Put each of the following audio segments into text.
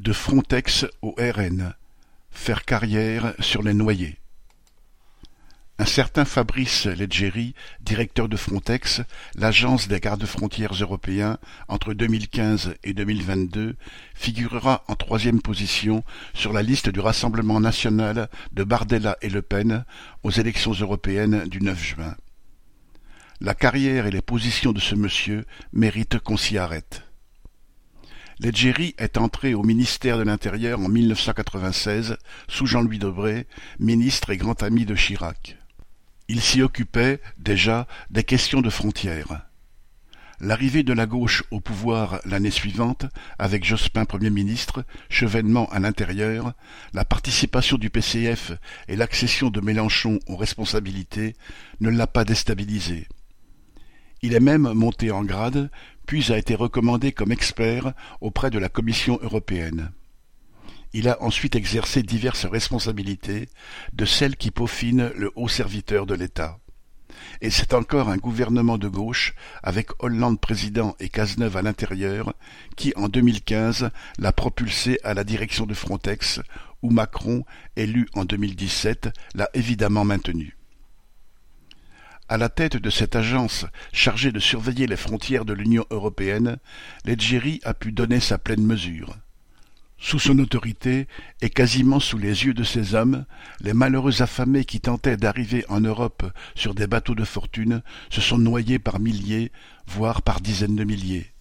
De Frontex au RN, faire carrière sur les noyés. Un certain Fabrice Leggeri, directeur de Frontex, l'agence des gardes-frontières européens, entre 2015 et 2022, figurera en troisième position sur la liste du Rassemblement national de Bardella et Le Pen aux élections européennes du 9 juin. La carrière et les positions de ce monsieur méritent qu'on s'y arrête. Leggeri est entré au ministère de l'Intérieur en 1996 sous Jean-Louis Debré, ministre et grand ami de Chirac. Il s'y occupait, déjà, des questions de frontières. L'arrivée de la gauche au pouvoir l'année suivante, avec Jospin Premier ministre, Chevènement à l'intérieur, la participation du PCF et l'accession de Mélenchon aux responsabilités ne l'a pas déstabilisé. Il est même monté en grade, puis a été recommandé comme expert auprès de la Commission européenne. Il a ensuite exercé diverses responsabilités, de celles qui peaufinent le haut serviteur de l'État. Et c'est encore un gouvernement de gauche, avec Hollande président et Cazeneuve à l'intérieur, qui en 2015 l'a propulsé à la direction de Frontex, où Macron, élu en 2017, l'a évidemment maintenu. À la tête de cette agence chargée de surveiller les frontières de l'Union européenne, l'Algérie a pu donner sa pleine mesure. Sous son autorité, et quasiment sous les yeux de ces hommes, les malheureux affamés qui tentaient d'arriver en Europe sur des bateaux de fortune se sont noyés par milliers, voire par dizaines de milliers.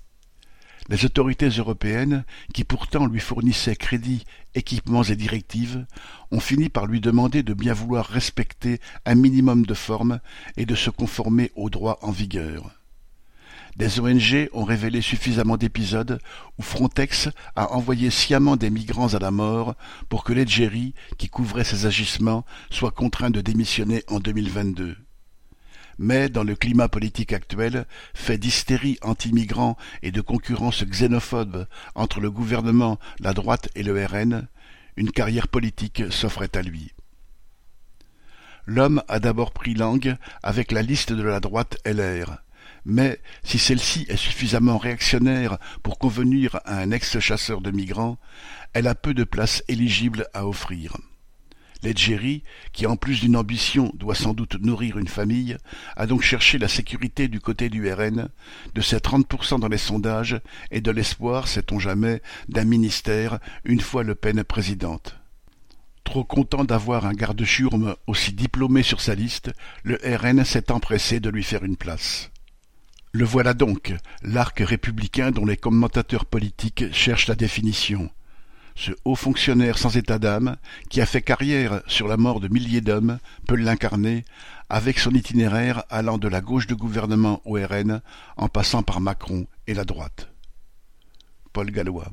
Les autorités européennes, qui pourtant lui fournissaient crédits, équipements et directives, ont fini par lui demander de bien vouloir respecter un minimum de forme et de se conformer aux droits en vigueur. Des ONG ont révélé suffisamment d'épisodes où Frontex a envoyé sciemment des migrants à la mort pour que l'Algérie, qui couvrait ces agissements, soit contraint de démissionner en 2022. Mais dans le climat politique actuel, fait d'hystérie anti-migrants et de concurrence xénophobe entre le gouvernement, la droite et le RN, une carrière politique s'offrait à lui. L'homme a d'abord pris langue avec la liste de la droite LR mais si celle-ci est suffisamment réactionnaire pour convenir à un ex-chasseur de migrants, elle a peu de place éligible à offrir. L'Algérie, qui en plus d'une ambition doit sans doute nourrir une famille, a donc cherché la sécurité du côté du RN, de ses 30% dans les sondages et de l'espoir, sait-on jamais, d'un ministère une fois Le Pen présidente. Trop content d'avoir un garde-churme aussi diplômé sur sa liste, le RN s'est empressé de lui faire une place. Le voilà donc, l'arc républicain dont les commentateurs politiques cherchent la définition. Ce haut fonctionnaire sans état d'âme, qui a fait carrière sur la mort de milliers d'hommes, peut l'incarner, avec son itinéraire allant de la gauche de gouvernement au RN, en passant par Macron et la droite. Paul Gallois